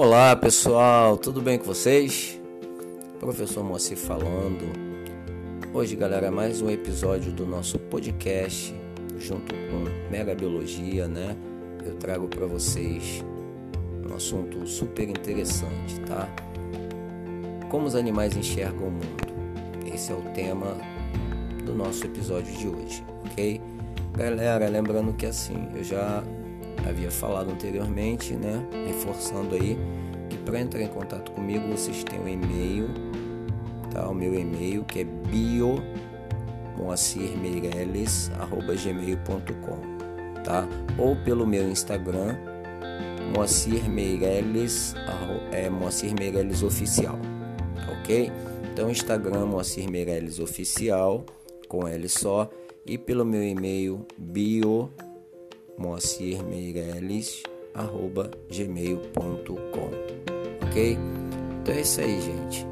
Olá pessoal, tudo bem com vocês? Professor Moacir falando. Hoje, galera, mais um episódio do nosso podcast junto com Mega Biologia, né? Eu trago para vocês um assunto super interessante, tá? Como os animais enxergam o mundo. Esse é o tema do nosso episódio de hoje, ok? Galera, lembrando que assim, eu já havia falado anteriormente, né? Reforçando aí que para entrar em contato comigo vocês têm um e-mail, tá? O meu e-mail que é bio moacirmeireles@gmail.com, tá? Ou pelo meu Instagram Moacir Meireles, é Moacir Meireles oficial, ok? Então Instagram Moacir Meireles oficial com L só e pelo meu e-mail bio moacirmeireles@gmail.com. OK? Então é isso aí, gente.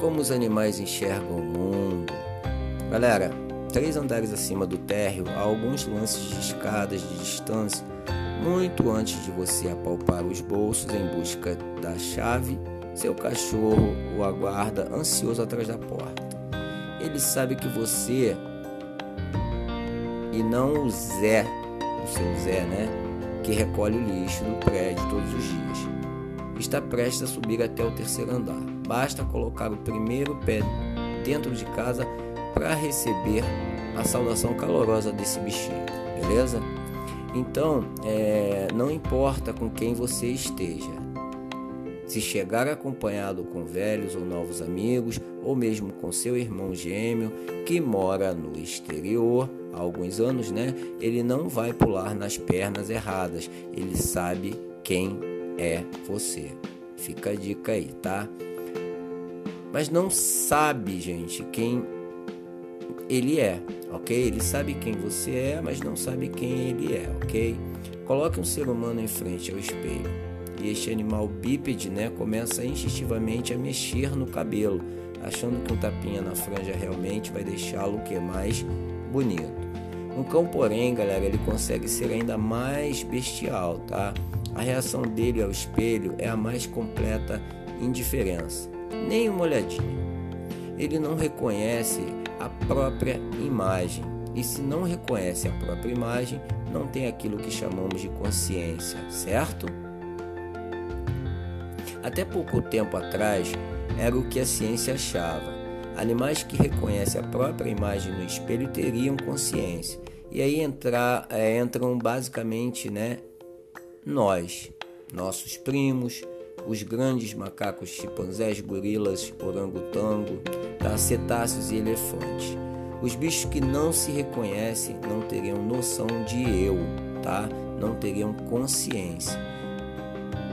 Como os animais enxergam o mundo. Galera, três andares acima do térreo há alguns lances de escadas de distância muito antes de você apalpar os bolsos em busca da chave, seu cachorro o aguarda ansioso atrás da porta. Ele sabe que você e não o Zé, o seu Zé, né? Que recolhe o lixo do prédio todos os dias. Está prestes a subir até o terceiro andar. Basta colocar o primeiro pé dentro de casa para receber a saudação calorosa desse bichinho, beleza? Então, é, não importa com quem você esteja, se chegar acompanhado com velhos ou novos amigos, ou mesmo com seu irmão gêmeo que mora no exterior há alguns anos, né? Ele não vai pular nas pernas erradas. Ele sabe quem é você. Fica a dica aí, tá? Mas não sabe, gente, quem ele é, ok? Ele sabe quem você é, mas não sabe quem ele é, ok? Coloque um ser humano em frente ao espelho e este animal bípede, né, começa instintivamente a mexer no cabelo, achando que um tapinha na franja realmente vai deixá-lo que mais bonito. Um cão, porém, galera, ele consegue ser ainda mais bestial, tá? A reação dele ao espelho é a mais completa indiferença, nem uma olhadinha. Ele não reconhece a própria imagem. E se não reconhece a própria imagem, não tem aquilo que chamamos de consciência, certo? Até pouco tempo atrás, era o que a ciência achava. Animais que reconhecem a própria imagem no espelho teriam consciência. E aí entra, é, entram basicamente né, nós, nossos primos, os grandes macacos chimpanzés, gorilas, orangotango, tá? cetáceos e elefantes. Os bichos que não se reconhecem não teriam noção de eu, tá? Não teriam consciência.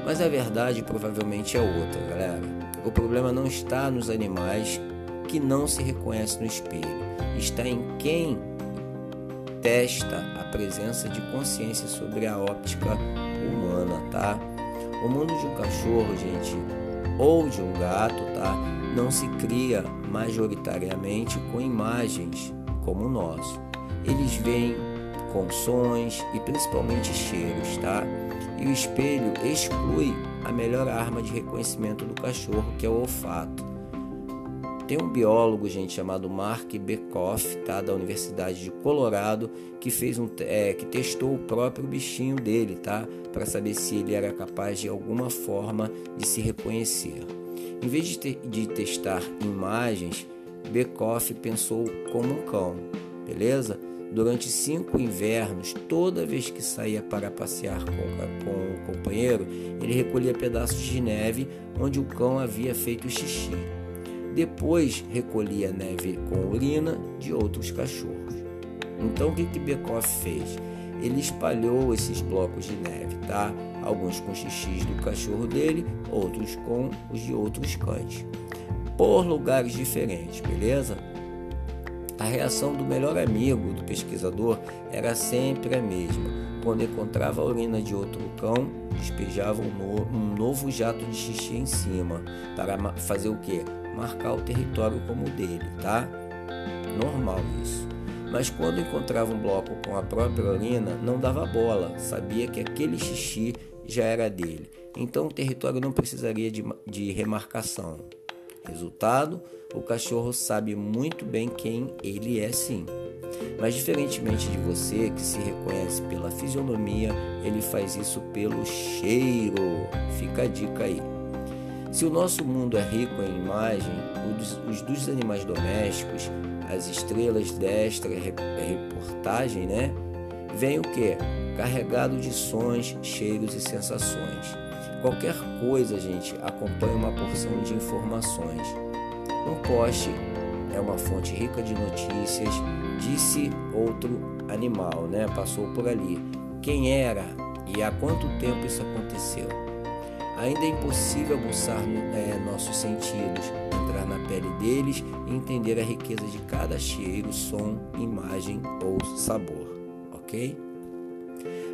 Mas a verdade provavelmente é outra, galera. O problema não está nos animais que não se reconhecem no espelho, está em quem testa a presença de consciência sobre a óptica humana, tá? O mundo de um cachorro, gente, ou de um gato, tá? Não se cria majoritariamente com imagens como o nosso. Eles veem com sons e principalmente cheiros, tá? E o espelho exclui a melhor arma de reconhecimento do cachorro, que é o olfato. Tem um biólogo, gente, chamado Mark Bekoff, tá, da Universidade de Colorado, que fez um, é, que testou o próprio bichinho dele, tá, para saber se ele era capaz de alguma forma de se reconhecer. Em vez de, te, de testar imagens, Bekoff pensou como um cão, beleza? Durante cinco invernos, toda vez que saía para passear com, com o companheiro, ele recolhia pedaços de neve onde o cão havia feito xixi. Depois recolhia neve com urina de outros cachorros. Então o que, que Bekoff fez? Ele espalhou esses blocos de neve, tá? Alguns com xixis do cachorro dele, outros com os de outros cães. Por lugares diferentes, beleza? A reação do melhor amigo do pesquisador era sempre a mesma. Quando encontrava a urina de outro cão, despejava um, no, um novo jato de xixi em cima para fazer o que? Marcar o território como dele, tá? Normal isso. Mas quando encontrava um bloco com a própria urina, não dava bola, sabia que aquele xixi já era dele. Então o território não precisaria de, de remarcação. Resultado, o cachorro sabe muito bem quem ele é sim. Mas diferentemente de você que se reconhece pela fisionomia, ele faz isso pelo cheiro. Fica a dica aí. Se o nosso mundo é rico em imagem, os dos animais domésticos, as estrelas desta reportagem, né? Vem o que? Carregado de sons, cheiros e sensações. Qualquer coisa, gente, acompanha uma porção de informações. Um poste é uma fonte rica de notícias, disse outro animal, né? Passou por ali. Quem era e há quanto tempo isso aconteceu? Ainda é impossível aguçar é, nossos sentidos, entrar na pele deles e entender a riqueza de cada cheiro, som, imagem ou sabor, ok?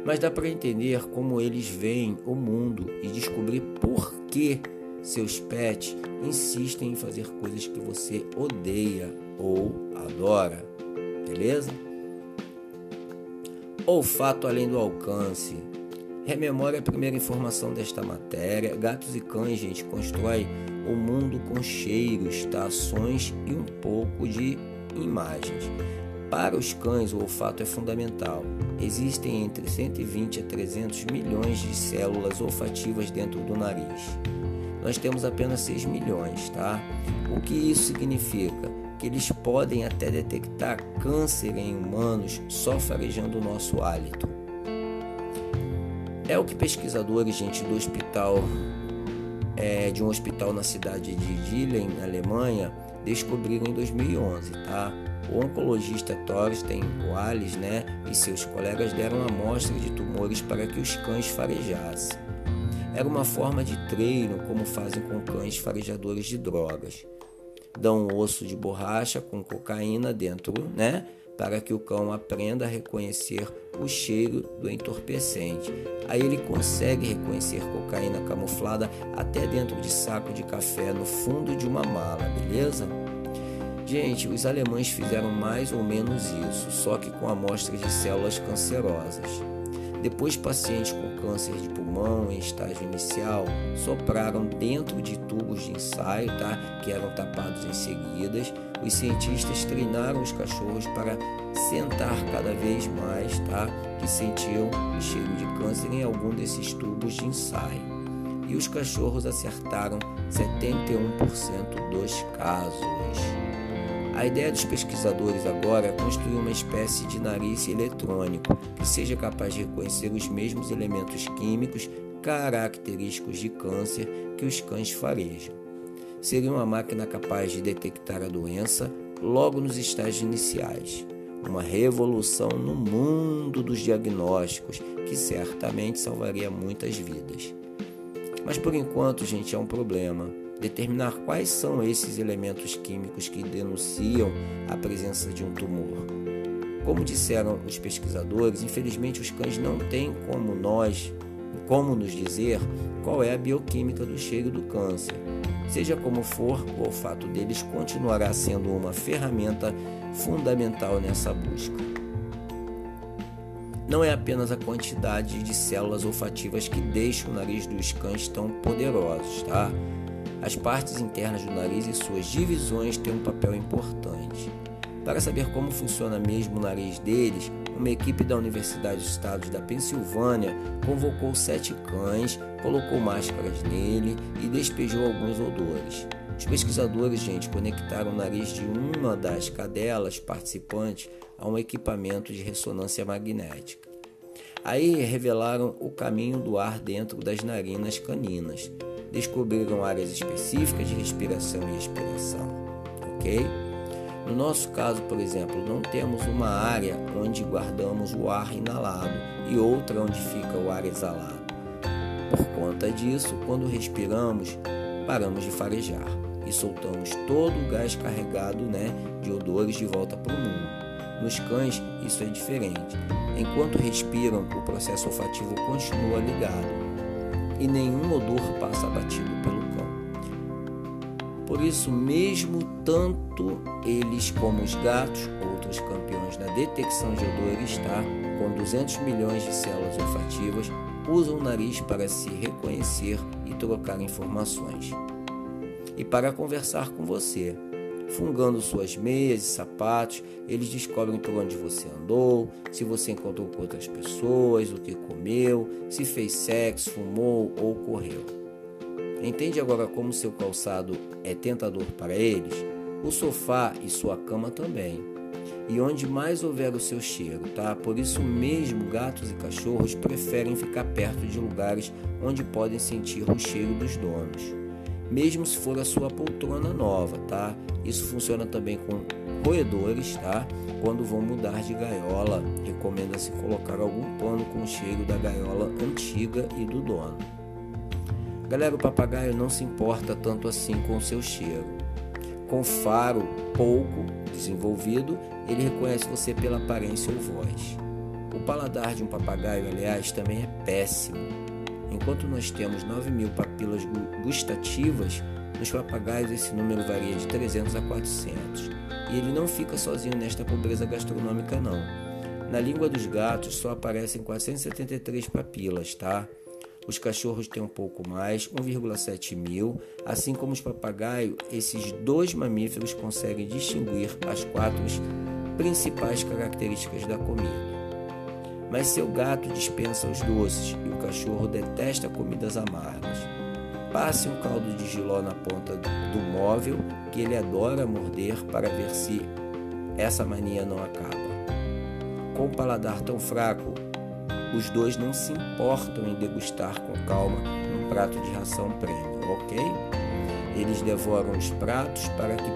Mas dá para entender como eles veem o mundo e descobrir por que seus pets insistem em fazer coisas que você odeia ou adora, beleza? Olfato além do alcance. Rememore a primeira informação desta matéria. Gatos e cães, gente, constrói o mundo com cheiros, tações e um pouco de imagens. Para os cães, o olfato é fundamental. Existem entre 120 a 300 milhões de células olfativas dentro do nariz. Nós temos apenas 6 milhões, tá? O que isso significa? Que eles podem até detectar câncer em humanos só farejando o nosso hálito. É o que pesquisadores, gente, do hospital, é, de um hospital na cidade de Dillen, Alemanha, descobriram em 2011, tá? O oncologista Thorsten Wallis né, e seus colegas deram amostra de tumores para que os cães farejassem. Era uma forma de treino, como fazem com cães farejadores de drogas. Dão um osso de borracha com cocaína dentro, né? Para que o cão aprenda a reconhecer o cheiro do entorpecente. Aí ele consegue reconhecer cocaína camuflada até dentro de saco de café no fundo de uma mala, beleza? Gente, os alemães fizeram mais ou menos isso, só que com amostras de células cancerosas. Depois, pacientes com câncer de pulmão em estágio inicial sopraram dentro de tubos de ensaio, tá? que eram tapados em seguidas. Os cientistas treinaram os cachorros para sentar cada vez mais, tá? que sentiam o cheiro de câncer em algum desses tubos de ensaio. E os cachorros acertaram 71% dos casos. A ideia dos pesquisadores agora é construir uma espécie de nariz eletrônico que seja capaz de reconhecer os mesmos elementos químicos característicos de câncer que os cães farejam. Seria uma máquina capaz de detectar a doença logo nos estágios iniciais. Uma revolução no mundo dos diagnósticos que certamente salvaria muitas vidas. Mas por enquanto, gente, é um problema determinar quais são esses elementos químicos que denunciam a presença de um tumor. Como disseram os pesquisadores, infelizmente os cães não têm como nós, como nos dizer qual é a bioquímica do cheiro do câncer. Seja como for, o olfato deles continuará sendo uma ferramenta fundamental nessa busca. Não é apenas a quantidade de células olfativas que deixam o nariz dos cães tão poderosos, tá? As partes internas do nariz e suas divisões têm um papel importante. Para saber como funciona mesmo o nariz deles, uma equipe da Universidade dos Estados da Pensilvânia convocou sete cães, colocou máscaras nele e despejou alguns odores. Os pesquisadores, gente, conectaram o nariz de uma das cadelas participantes a um equipamento de ressonância magnética. Aí revelaram o caminho do ar dentro das narinas caninas descobriram áreas específicas de respiração e expiração, ok? No nosso caso, por exemplo, não temos uma área onde guardamos o ar inalado e outra onde fica o ar exalado. Por conta disso, quando respiramos, paramos de farejar e soltamos todo o gás carregado né, de odores de volta para o mundo. Nos cães, isso é diferente. Enquanto respiram, o processo olfativo continua ligado e nenhum odor passa batido pelo. Por isso, mesmo tanto eles como os gatos, outros campeões na detecção de odores, tá? com 200 milhões de células olfativas, usam o nariz para se reconhecer e trocar informações. E para conversar com você. Fungando suas meias e sapatos, eles descobrem por onde você andou, se você encontrou com outras pessoas, o que comeu, se fez sexo, fumou ou correu. Entende agora como seu calçado é tentador para eles? O sofá e sua cama também. E onde mais houver o seu cheiro, tá? Por isso mesmo, gatos e cachorros preferem ficar perto de lugares onde podem sentir o cheiro dos donos mesmo se for a sua poltrona nova, tá? Isso funciona também com roedores, tá? Quando vão mudar de gaiola, recomenda-se colocar algum pano com o cheiro da gaiola antiga e do dono. Galera, o papagaio não se importa tanto assim com o seu cheiro. Com faro pouco desenvolvido, ele reconhece você pela aparência ou voz. O paladar de um papagaio, aliás, também é péssimo Enquanto nós temos 9 mil papilas gustativas, nos papagaios esse número varia de 300 a 400. E ele não fica sozinho nesta pobreza gastronômica não. Na língua dos gatos só aparecem 473 papilas, tá? Os cachorros têm um pouco mais, 1,7 mil. Assim como os papagaios, esses dois mamíferos conseguem distinguir as quatro principais características da comida. Mas seu gato dispensa os doces e o cachorro detesta comidas amargas. Passe um caldo de giló na ponta do móvel que ele adora morder para ver se essa mania não acaba. Com o paladar tão fraco, os dois não se importam em degustar com calma um prato de ração premium, ok? Eles devoram os pratos para que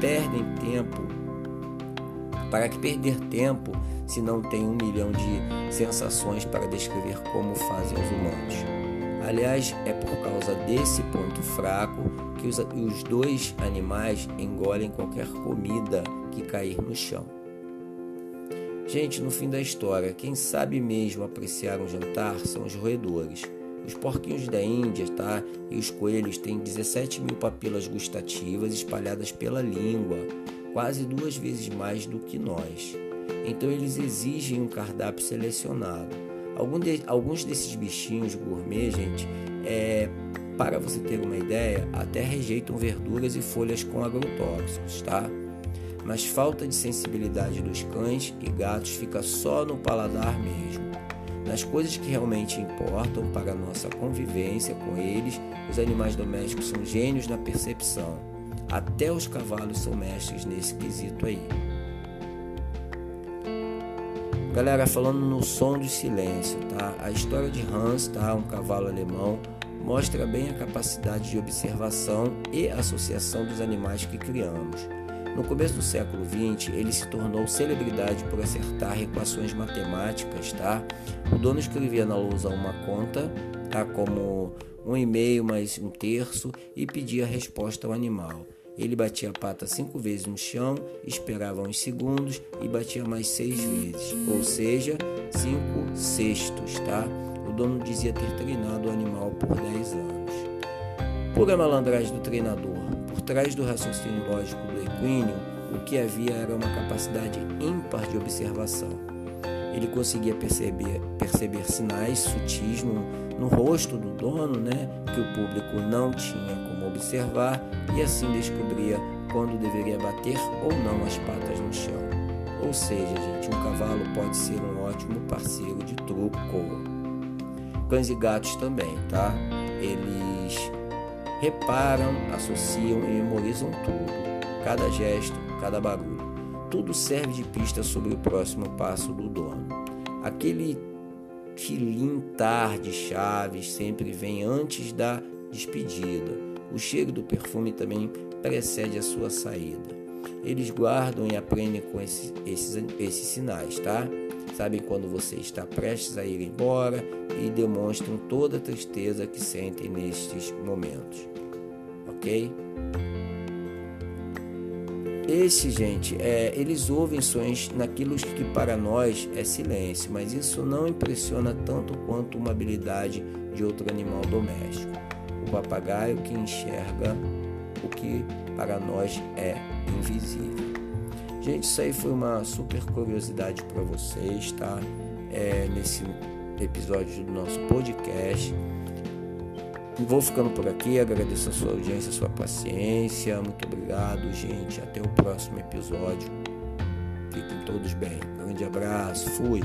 perdem tempo, para que perder tempo se não tem um milhão de sensações para descrever como fazem os humanos. Aliás, é por causa desse ponto fraco que os, os dois animais engolem qualquer comida que cair no chão. Gente, no fim da história, quem sabe mesmo apreciar um jantar são os roedores. Os porquinhos da Índia tá? e os coelhos têm 17 mil papilas gustativas espalhadas pela língua, quase duas vezes mais do que nós. Então eles exigem um cardápio selecionado. Alguns desses bichinhos gourmet, gente, é, para você ter uma ideia, até rejeitam verduras e folhas com agrotóxicos, tá? Mas falta de sensibilidade dos cães e gatos fica só no paladar mesmo. Nas coisas que realmente importam para a nossa convivência com eles, os animais domésticos são gênios na percepção. Até os cavalos são mestres nesse quesito aí. Galera, falando no som do silêncio, tá? A história de Hans, tá? Um cavalo alemão, mostra bem a capacidade de observação e associação dos animais que criamos. No começo do século XX, ele se tornou celebridade por acertar equações matemáticas, tá? O dono escrevia na lousa uma conta, tá? Como um e meio mais um terço e pedia a resposta ao animal. Ele batia a pata cinco vezes no chão, esperava uns segundos e batia mais seis vezes, ou seja, cinco sextos, tá? O dono dizia ter treinado o animal por dez anos. Pura malandragem do treinador, por trás do raciocínio lógico do equíneo, o que havia era uma capacidade ímpar de observação. Ele conseguia perceber, perceber sinais sutis no, no rosto do dono, né, que o público não tinha como observar, e assim descobria quando deveria bater ou não as patas no chão. Ou seja, gente, um cavalo pode ser um ótimo parceiro de truco. Cães e gatos também, tá? Eles reparam, associam e memorizam tudo. Cada gesto, cada barulho. Tudo serve de pista sobre o próximo passo do dono. Aquele tilintar de chaves sempre vem antes da despedida. O cheiro do perfume também precede a sua saída. Eles guardam e aprendem com esses, esses, esses sinais, tá? Sabem quando você está prestes a ir embora e demonstram toda a tristeza que sentem nestes momentos. Ok? Esse, gente, é, eles ouvem sons naquilo que para nós é silêncio, mas isso não impressiona tanto quanto uma habilidade de outro animal doméstico. O papagaio que enxerga o que para nós é invisível. Gente, isso aí foi uma super curiosidade para vocês, tá? É, nesse episódios do nosso podcast. Vou ficando por aqui, agradeço a sua audiência, a sua paciência. Muito obrigado, gente. Até o próximo episódio. Fiquem todos bem. Grande abraço. Fui.